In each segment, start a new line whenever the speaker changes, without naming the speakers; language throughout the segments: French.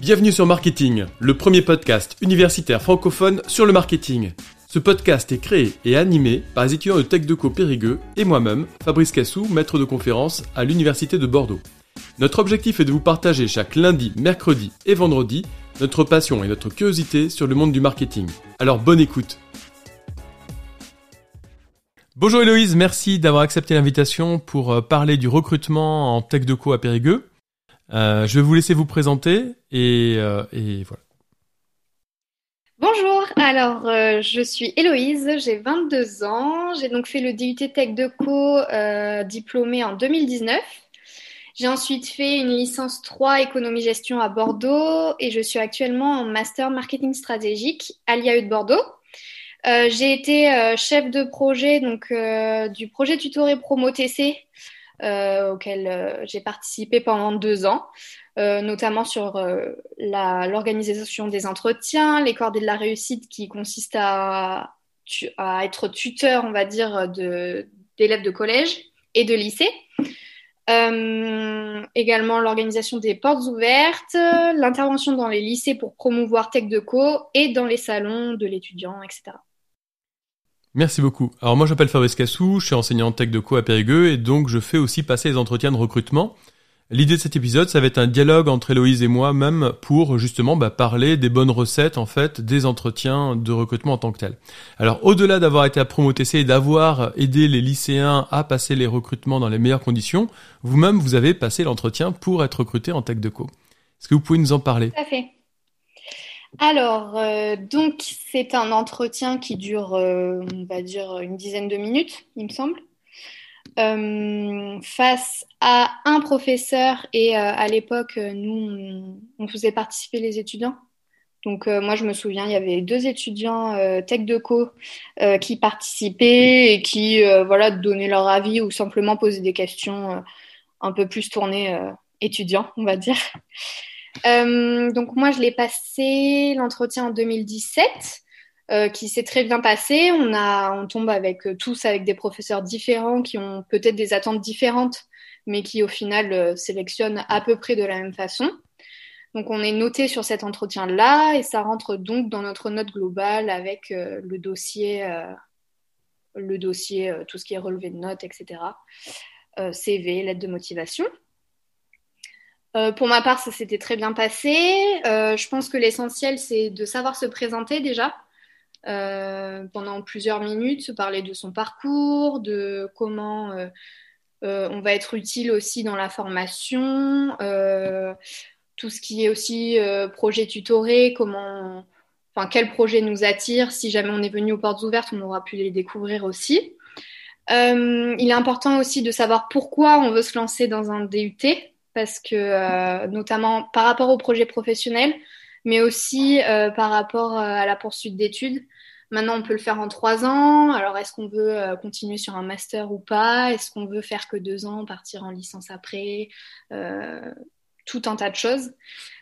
Bienvenue sur Marketing, le premier podcast universitaire francophone sur le marketing. Ce podcast est créé et animé par les étudiants de TechDeco Périgueux et moi-même, Fabrice Cassou, maître de conférence à l'Université de Bordeaux. Notre objectif est de vous partager chaque lundi, mercredi et vendredi notre passion et notre curiosité sur le monde du marketing. Alors bonne écoute Bonjour Héloïse, merci d'avoir accepté l'invitation pour euh, parler du recrutement en TechDeco à Périgueux. Euh, je vais vous laisser vous présenter et, euh, voilà.
Bonjour, alors euh, je suis Héloïse, j'ai 22 ans, j'ai donc fait le DUT Tech de Co euh, diplômé en 2019. J'ai ensuite fait une licence 3 économie-gestion à Bordeaux et je suis actuellement en master marketing stratégique à l'IAE de Bordeaux. J'ai été chef de projet donc du projet tutoré promo TC auquel euh, j'ai participé pendant deux ans, euh, notamment sur l'organisation des entretiens, les cordées de la réussite qui consiste à, être tuteur, on va dire, d'élèves de, de collège et de lycée. Euh, également l'organisation des portes ouvertes, l'intervention dans les lycées pour promouvoir Tech Co et dans les salons de l'étudiant, etc.
Merci beaucoup. Alors moi j'appelle Fabrice Cassou, je suis enseignant tech de co à Périgueux et donc je fais aussi passer les entretiens de recrutement. L'idée de cet épisode, ça va être un dialogue entre Héloïse et moi même pour justement bah, parler des bonnes recettes en fait des entretiens de recrutement en tant que tel. Alors au-delà d'avoir été à Promotc et d'avoir aidé les lycéens à passer les recrutements dans les meilleures conditions, vous-même vous avez passé l'entretien pour être recruté en tech de co. Est-ce que vous pouvez nous en parler?
Tout fait. Alors, euh, donc, c'est un entretien qui dure, euh, on va dire, une dizaine de minutes, il me semble, euh, face à un professeur et à l'époque, nous, on, faisait participer les étudiants. Donc, moi, je me souviens, il y avait deux étudiants tech de co qui participaient et qui, voilà, donnaient leur avis ou simplement posaient des questions un peu plus tournées étudiants, on va dire. Euh, donc moi, je l'ai passé l'entretien en 2017, euh, qui s'est très bien passé. On a, on tombe avec euh, tous avec des professeurs différents qui ont peut-être des attentes différentes, mais qui au final sélectionnent à peu près de la même façon. Donc on est noté sur cet entretien-là et ça rentre donc dans notre note globale avec le dossier, le dossier, tout ce qui est relevé de notes, etc. CV, lettre de motivation. Euh, pour ma part, ça s'était très bien passé. Euh, je pense que l'essentiel, c'est de savoir se présenter déjà euh, pendant plusieurs minutes, se parler de son parcours, de comment on va être utile aussi dans la formation, tout ce qui est aussi projet tutoré, comment, enfin quel projet nous attire. Si jamais on est venu aux portes ouvertes, on aura pu les découvrir aussi. il est important aussi de savoir pourquoi on veut se lancer dans un DUT parce que euh, notamment par rapport au projet professionnel, mais aussi euh, par rapport euh, à la poursuite d'études. Maintenant, on peut le faire en trois ans. Alors, est-ce qu'on veut continuer sur un master ou pas? Est-ce qu'on veut faire que deux ans, partir en licence après? Tout un tas de choses.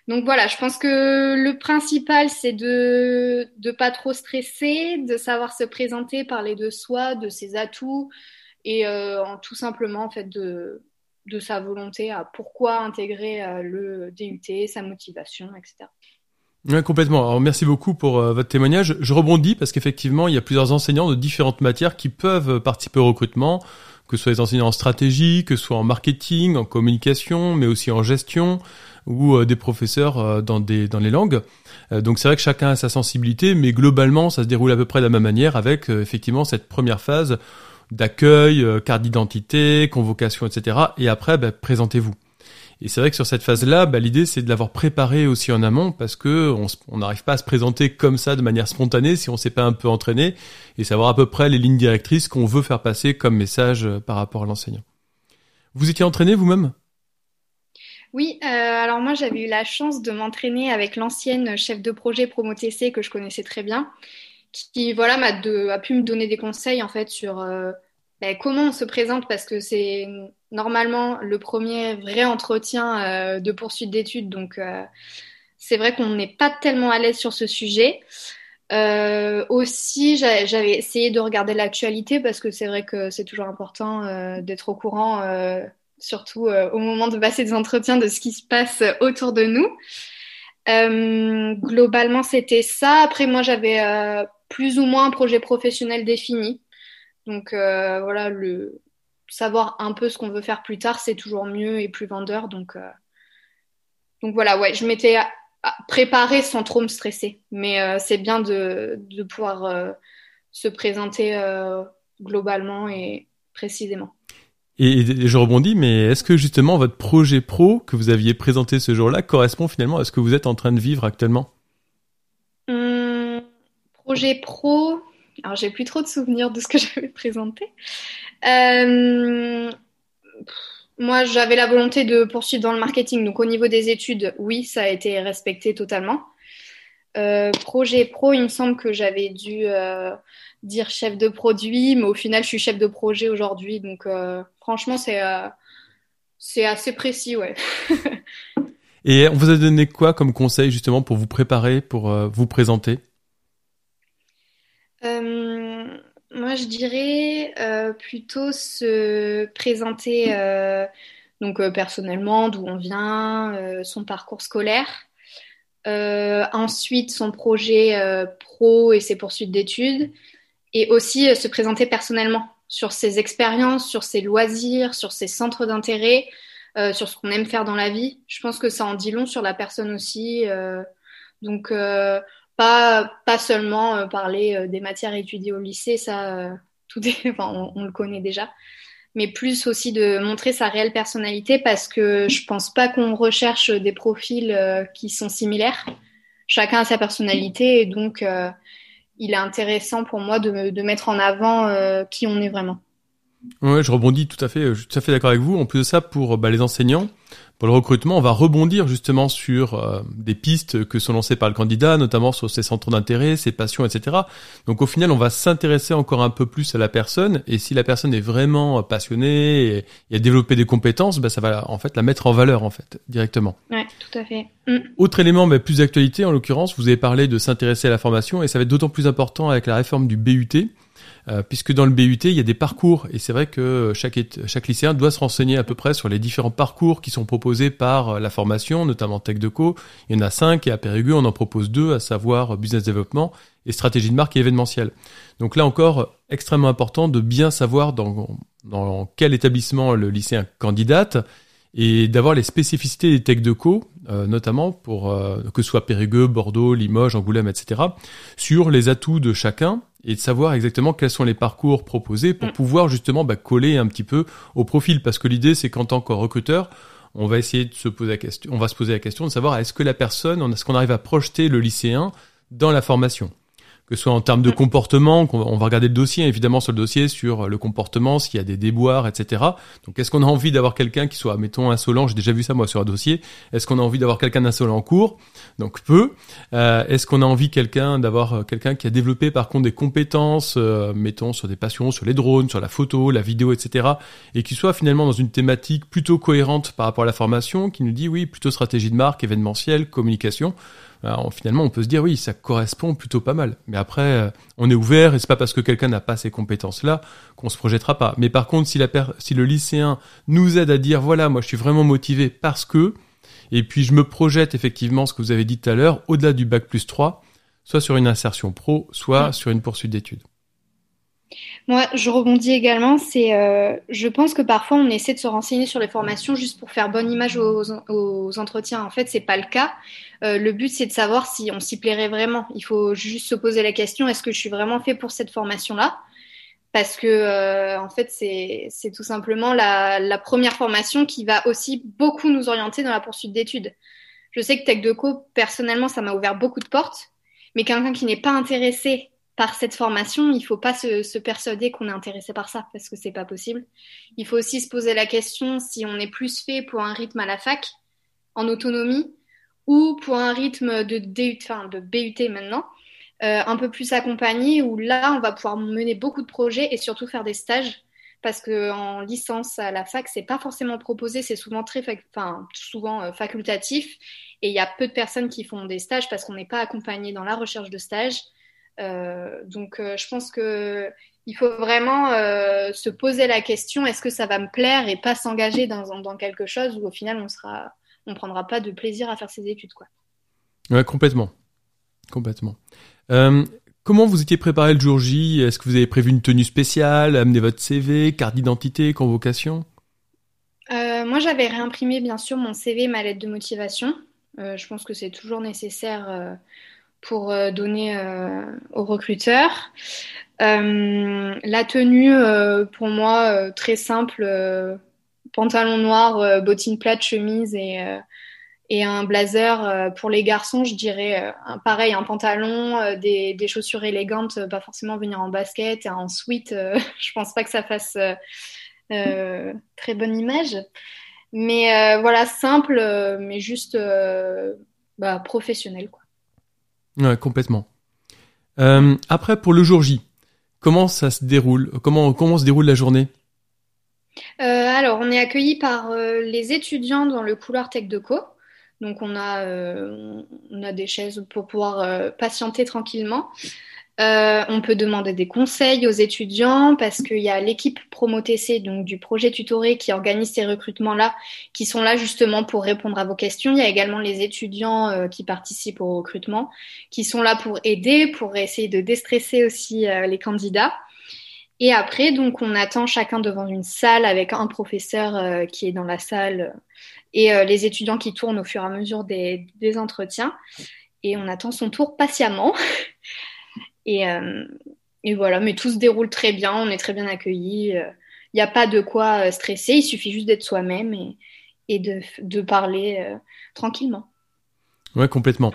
Donc voilà, je pense que le principal, c'est de ne pas trop stresser, de savoir se présenter, parler de soi, de ses atouts, et en, tout simplement, en fait, de de sa volonté à pourquoi intégrer euh, le DUT, sa motivation, etc.
Oui, complètement. Alors, merci beaucoup pour euh, votre témoignage. Je rebondis parce qu'effectivement, il y a plusieurs enseignants de différentes matières qui peuvent participer au recrutement, que ce soit les enseignants en stratégie, que ce soit en marketing, en communication, mais aussi en gestion ou euh, des professeurs euh, dans des dans les langues. Euh, donc c'est vrai que chacun a sa sensibilité, mais globalement, ça se déroule à peu près de la même manière avec effectivement cette première phase d'accueil, euh, carte d'identité, convocation, etc. Et après, bah, présentez-vous. Et c'est vrai que sur cette phase-là, bah, l'idée c'est de l'avoir préparé aussi en amont parce que on n'arrive pas à se présenter comme ça de manière spontanée si on s'est pas un peu entraîné et savoir à peu près les lignes directrices qu'on veut faire passer comme message euh, par rapport à l'enseignant. Vous étiez entraîné vous-même?
Oui, euh, alors moi j'avais eu la chance de m'entraîner avec l'ancienne chef de projet Promo TC que je connaissais très bien qui voilà m'a a pu me donner des conseils en fait sur euh, ben, comment on se présente parce que c'est normalement le premier vrai entretien euh, de poursuite d'études donc euh, c'est vrai qu'on n'est pas tellement à l'aise sur ce sujet. Aussi, j'avais essayé de regarder l'actualité parce que c'est vrai que c'est toujours important d'être au courant surtout au moment de passer des entretiens, de ce qui se passe autour de nous. globalement, c'était ça. Après, moi, j'avais plus ou moins un projet professionnel défini. Donc voilà, le savoir un peu ce qu'on veut faire plus tard, c'est toujours mieux et plus vendeur. Donc, donc voilà, ouais, je m'étais préparée sans trop me stresser. Mais c'est bien de, de pouvoir se présenter globalement et précisément.
Et, je rebondis, mais est-ce que justement votre projet pro que vous aviez présenté ce jour-là correspond finalement à ce que vous êtes en train de vivre actuellement?
Projet pro, alors j'ai plus trop de souvenirs de ce que j'avais présenté. Euh, moi, j'avais la volonté de poursuivre dans le marketing, donc au niveau des études, oui, ça a été respecté totalement. Euh, projet pro, il me semble que j'avais dû euh, dire chef de produit, mais au final, je suis chef de projet aujourd'hui. Donc, franchement, c'est c'est assez précis, ouais.
Et on vous a donné quoi comme conseil justement pour vous préparer, pour vous présenter?
Je dirais plutôt se présenter donc personnellement, d'où on vient, son parcours scolaire. ensuite, son projet pro et ses poursuites d'études et aussi euh, se présenter personnellement sur ses expériences, sur ses loisirs, sur ses centres d'intérêt, euh, sur ce qu'on aime faire dans la vie. Je pense que ça en dit long sur la personne aussi. Euh, donc, pas, pas seulement parler des matières étudiées au lycée, ça, tout enfin, on, le connaît déjà, mais plus aussi de montrer sa réelle personnalité parce que je pense pas qu'on recherche des profils qui sont similaires. Chacun a sa personnalité et donc il est intéressant pour moi de, mettre en avant euh, qui on est vraiment.
Ouais, je rebondis tout à fait, je suis tout à fait d'accord avec vous. En plus de ça, pour bah, les enseignants, pour le recrutement, on va rebondir justement sur euh, des pistes que sont lancées par le candidat, notamment sur ses centres d'intérêt, ses passions, etc. Donc au final, on va s'intéresser encore un peu plus à la personne, et si la personne est vraiment passionnée et, a développé des compétences, bah, ça va en fait la mettre en valeur en fait directement.
Ouais, tout à fait. Mm.
Autre élément, mais plus d'actualité en l'occurrence, vous avez parlé de s'intéresser à la formation, et ça va être d'autant plus important avec la réforme du BUT. Euh, puisque dans le BUT, il y a des parcours, et c'est vrai que chaque, chaque lycéen doit se renseigner à peu près sur les différents parcours qui sont proposés par euh, la formation, notamment Tech Deco. Il y en a cinq, et à Périgueux, on en propose deux, à savoir Business Development et Stratégie de marque et événementiel. Donc là encore, extrêmement important de bien savoir dans, dans quel établissement le lycéen candidate, et d'avoir les spécificités des tech de co, euh, notamment pour que ce soit Périgueux, Bordeaux, Limoges, Angoulême, etc., sur les atouts de chacun et de savoir exactement quels sont les parcours proposés pour mm. pouvoir justement bah, coller un petit peu au profil. Parce que l'idée, c'est qu'en tant que recruteur, on va essayer de se poser la question, on va se poser la question de savoir est-ce que la personne, est-ce qu'on arrive à projeter le lycéen dans la formation? Que ce soit en termes de comportement, on va regarder le dossier, évidemment sur le dossier, sur le comportement, s'il y a des déboires, etc. Donc est-ce qu'on a envie d'avoir quelqu'un qui soit, mettons, insolent, j'ai déjà vu ça moi sur un dossier, est-ce qu'on a envie d'avoir quelqu'un d'insolent en cours? Donc peu. Euh, est-ce qu'on a envie quelqu'un d'avoir euh, quelqu'un qui a développé par contre des compétences, euh, mettons, sur des passions, sur les drones, sur la photo, la vidéo, etc. Et qui soit finalement dans une thématique plutôt cohérente par rapport à la formation, qui nous dit oui, plutôt stratégie de marque, événementiel, communication? Finalement, on peut se dire oui, ça correspond plutôt pas mal. Mais après, euh, on est ouvert et c'est pas parce que quelqu'un n'a pas ces compétences-là qu'on se projettera pas. Mais par contre, si, la si le lycéen nous aide à dire voilà, moi je suis vraiment motivé parce que, et puis je me projette effectivement ce que vous avez dit tout à l'heure, au-delà du bac plus 3, soit sur une insertion pro, soit sur une poursuite d'études.
Moi, je rebondis également. C'est, euh, je pense que parfois on essaie de se renseigner sur les formations juste pour faire bonne image aux, entretiens. En fait, c'est pas le cas. Euh, le but, c'est de savoir si on s'y plairait vraiment. Il faut juste se poser la question est-ce que je suis vraiment fait pour cette formation-là? Parce que, euh, en fait, c'est, tout simplement la, la première formation qui va aussi beaucoup nous orienter dans la poursuite d'études. Je sais que Tech Deco, personnellement, ça m'a ouvert beaucoup de portes. Mais quelqu'un qui n'est pas intéressé par cette formation, il faut pas se, persuader qu'on est intéressé par ça parce que c'est pas possible. Il faut aussi se poser la question si on est plus fait pour un rythme à la fac en autonomie ou pour un rythme de DUT, de BUT maintenant, euh, un peu plus accompagné où là on va pouvoir mener beaucoup de projets et surtout faire des stages parce que en licence à la fac c'est pas forcément proposé, c'est souvent très, souvent euh, facultatif et il y a peu de personnes qui font des stages parce qu'on n'est pas accompagné dans la recherche de stages. Euh, donc, euh, je pense que Il faut vraiment se poser la question est-ce que ça va me plaire et pas s'engager dans, dans quelque chose où au final on sera, on prendra pas de plaisir à faire ses études, quoi.
Ouais, complètement, complètement. Comment vous étiez préparé le jour J? Est-ce que vous avez prévu une tenue spéciale, amener votre CV, carte d'identité, convocation?
Euh, Moi, j'avais réimprimé bien sûr mon CV, ma lettre de motivation. Euh, je pense que c'est toujours nécessaire euh, pour donner aux recruteurs. la tenue, pour moi, très simple pantalon noir, bottines plates, chemise et et un blazer euh, pour les garçons, je dirais euh, un, pareil, un pantalon, euh, des, des, chaussures élégantes, pas forcément venir en basket, en sweat. je pense pas que ça fasse très bonne image. Mais voilà, simple, mais juste bah, professionnel. Quoi.
Ouais, complètement. après, pour le jour J, comment ça se déroule? Comment, se déroule la journée?
Alors, on est accueilli par les étudiants dans le couloir Tech de Co. Donc on a, euh, on a des chaises pour pouvoir euh, patienter tranquillement. Euh, on peut demander des conseils aux étudiants parce qu'il y a l'équipe PromoTC, donc du projet tutoré, qui organise ces recrutements-là, qui sont là justement pour répondre à vos questions. Il y a également les étudiants qui participent au recrutement, qui sont là pour aider, pour essayer de déstresser aussi les candidats. Et après, donc, on attend chacun devant une salle avec un professeur qui est dans la salle et euh, les étudiants qui tournent au fur et à mesure des, entretiens. Et on attend son tour patiemment. Euh, et, voilà, mais tout se déroule très bien, on est très bien accueillis. Il n'y a pas de quoi euh, stresser, il suffit juste d'être soi-même et, de, parler tranquillement.
Ouais, complètement.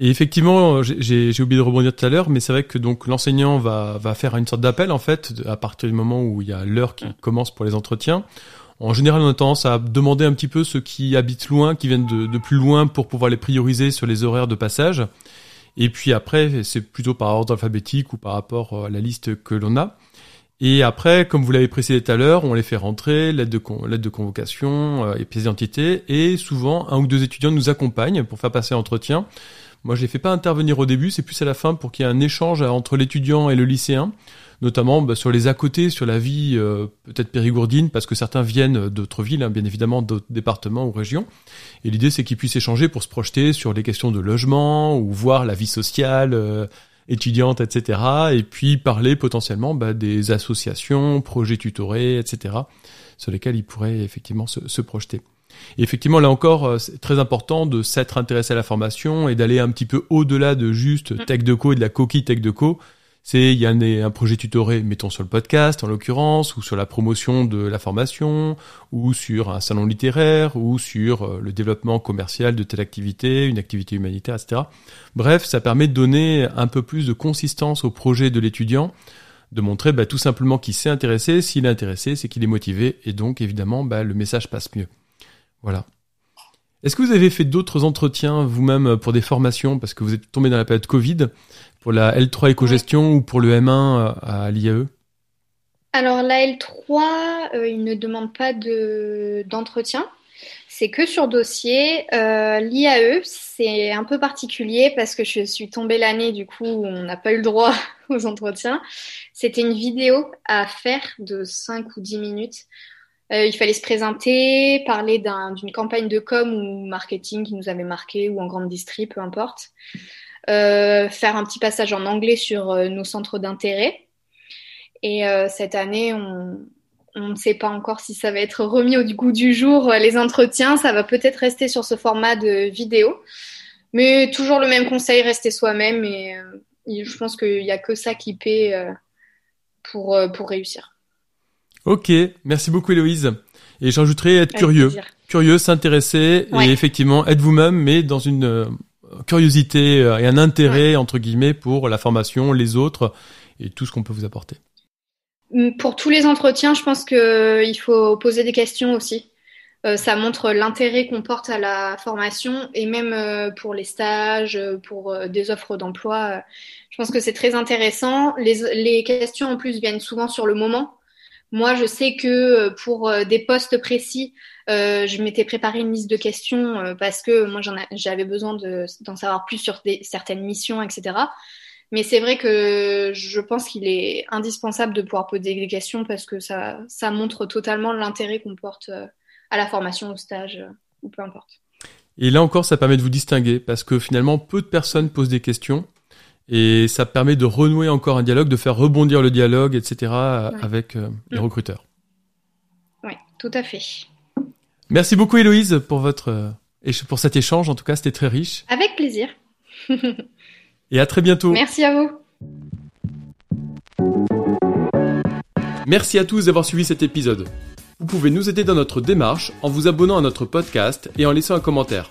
Et effectivement, j'ai oublié de rebondir tout à l'heure, mais c'est vrai que donc l'enseignant va, va faire une sorte d'appel en fait à partir du moment où il y a l'heure qui commence pour les entretiens. En général, on a tendance à demander un petit peu ceux qui habitent loin, qui viennent de, plus loin pour pouvoir les prioriser sur les horaires de passage. Et puis après, c'est plutôt par ordre alphabétique ou par rapport à la liste que l'on a. Et après, comme vous l'avez précisé tout à l'heure, on les fait rentrer, lettre de, convocation euh, et pièce d'identité. Et souvent, un ou deux étudiants nous accompagnent pour faire passer l'entretien. Moi, je les fais pas intervenir au début, c'est plus à la fin pour qu'il y ait un échange entre l'étudiant et le lycéen notamment bah, sur les à côté, sur la vie euh, peut-être périgourdine, parce que certains viennent d'autres villes, hein, bien évidemment d'autres départements ou régions. Et l'idée, c'est qu'ils puissent échanger pour se projeter sur les questions de logement ou voir la vie sociale euh, étudiante, etc. Et puis parler potentiellement bah, des associations, projets tutorés, etc. sur lesquels ils pourraient effectivement se projeter. Et effectivement, là encore, euh, c'est très important de s'être intéressé à la formation et d'aller un petit peu au-delà de juste mm. Tech de Co et de la coquille Tech de Co c'est il y a un, projet tutoré, mettons sur le podcast en l'occurrence, ou sur la promotion de la formation, ou sur un salon littéraire, ou sur euh, le développement commercial de telle activité, une activité humanitaire, etc. Bref, ça permet de donner un peu plus de consistance au projet de l'étudiant, de montrer bah, tout simplement qu'il s'est intéressé. S'il est intéressé, c'est qu'il est motivé, et donc évidemment, bah, le message passe mieux. Voilà. Est-ce que vous avez fait d'autres entretiens vous-même pour des formations? Parce que vous êtes tombé dans la période Covid pour la L3 éco-gestion ou pour le M1 euh, à l'IAE
Alors la L3, euh, il ne demande pas d'entretien. c'est que sur dossier. Euh, L'IAE, c'est un peu particulier parce que je suis tombée l'année, du coup, où on n'a pas eu le droit aux entretiens. C'était une vidéo à faire de 5 ou 10 minutes. Il fallait se présenter, parler d'une campagne de com ou marketing qui nous avait marqué ou en grande distri, peu importe. Euh, faire un petit passage en anglais sur euh, nos centres d'intérêt. Et euh, cette année, on, ne sait pas encore si ça va être remis au goût du jour, les entretiens. Ça va peut-être rester sur ce format de vidéo. Mais toujours le même conseil, rester soi-même. Et je pense qu'il n'y a que ça qui paie pour réussir.
Ok, merci beaucoup Héloïse. Et j'ajouterai être curieux. Curieux, s'intéresser et effectivement être vous-même, mais dans une curiosité euh, et un intérêt entre guillemets pour la formation, les autres et tout ce qu'on peut vous apporter.
Mm, pour tous les entretiens, je pense qu'il euh, faut poser des questions aussi. Euh, ça montre l'intérêt qu'on porte à la formation et même pour les stages, pour des offres d'emploi. je pense que c'est très intéressant. Les, les, questions en plus viennent souvent sur le moment. Moi, je sais que pour des postes précis, euh, je m'étais préparé une liste de questions euh, parce que moi j'avais besoin d'en savoir plus sur certaines missions, etc. Mais c'est vrai que je pense qu'il est indispensable de pouvoir poser des questions parce que ça, ça montre totalement l'intérêt qu'on porte euh, à la formation, au stage euh, ou peu importe.
Et là encore, ça permet de vous distinguer parce que finalement, peu de personnes posent des questions et ça permet de renouer encore un dialogue, de faire rebondir le dialogue, etc. avec les mm. recruteurs.
Oui, tout à fait.
Merci beaucoup Héloïse pour votre pour cet échange. En tout cas, c'était très riche.
Avec plaisir.
Et à très bientôt.
Merci à vous.
Merci à tous d'avoir suivi cet épisode. Vous pouvez nous aider dans notre démarche en vous abonnant à notre podcast et en laissant un commentaire.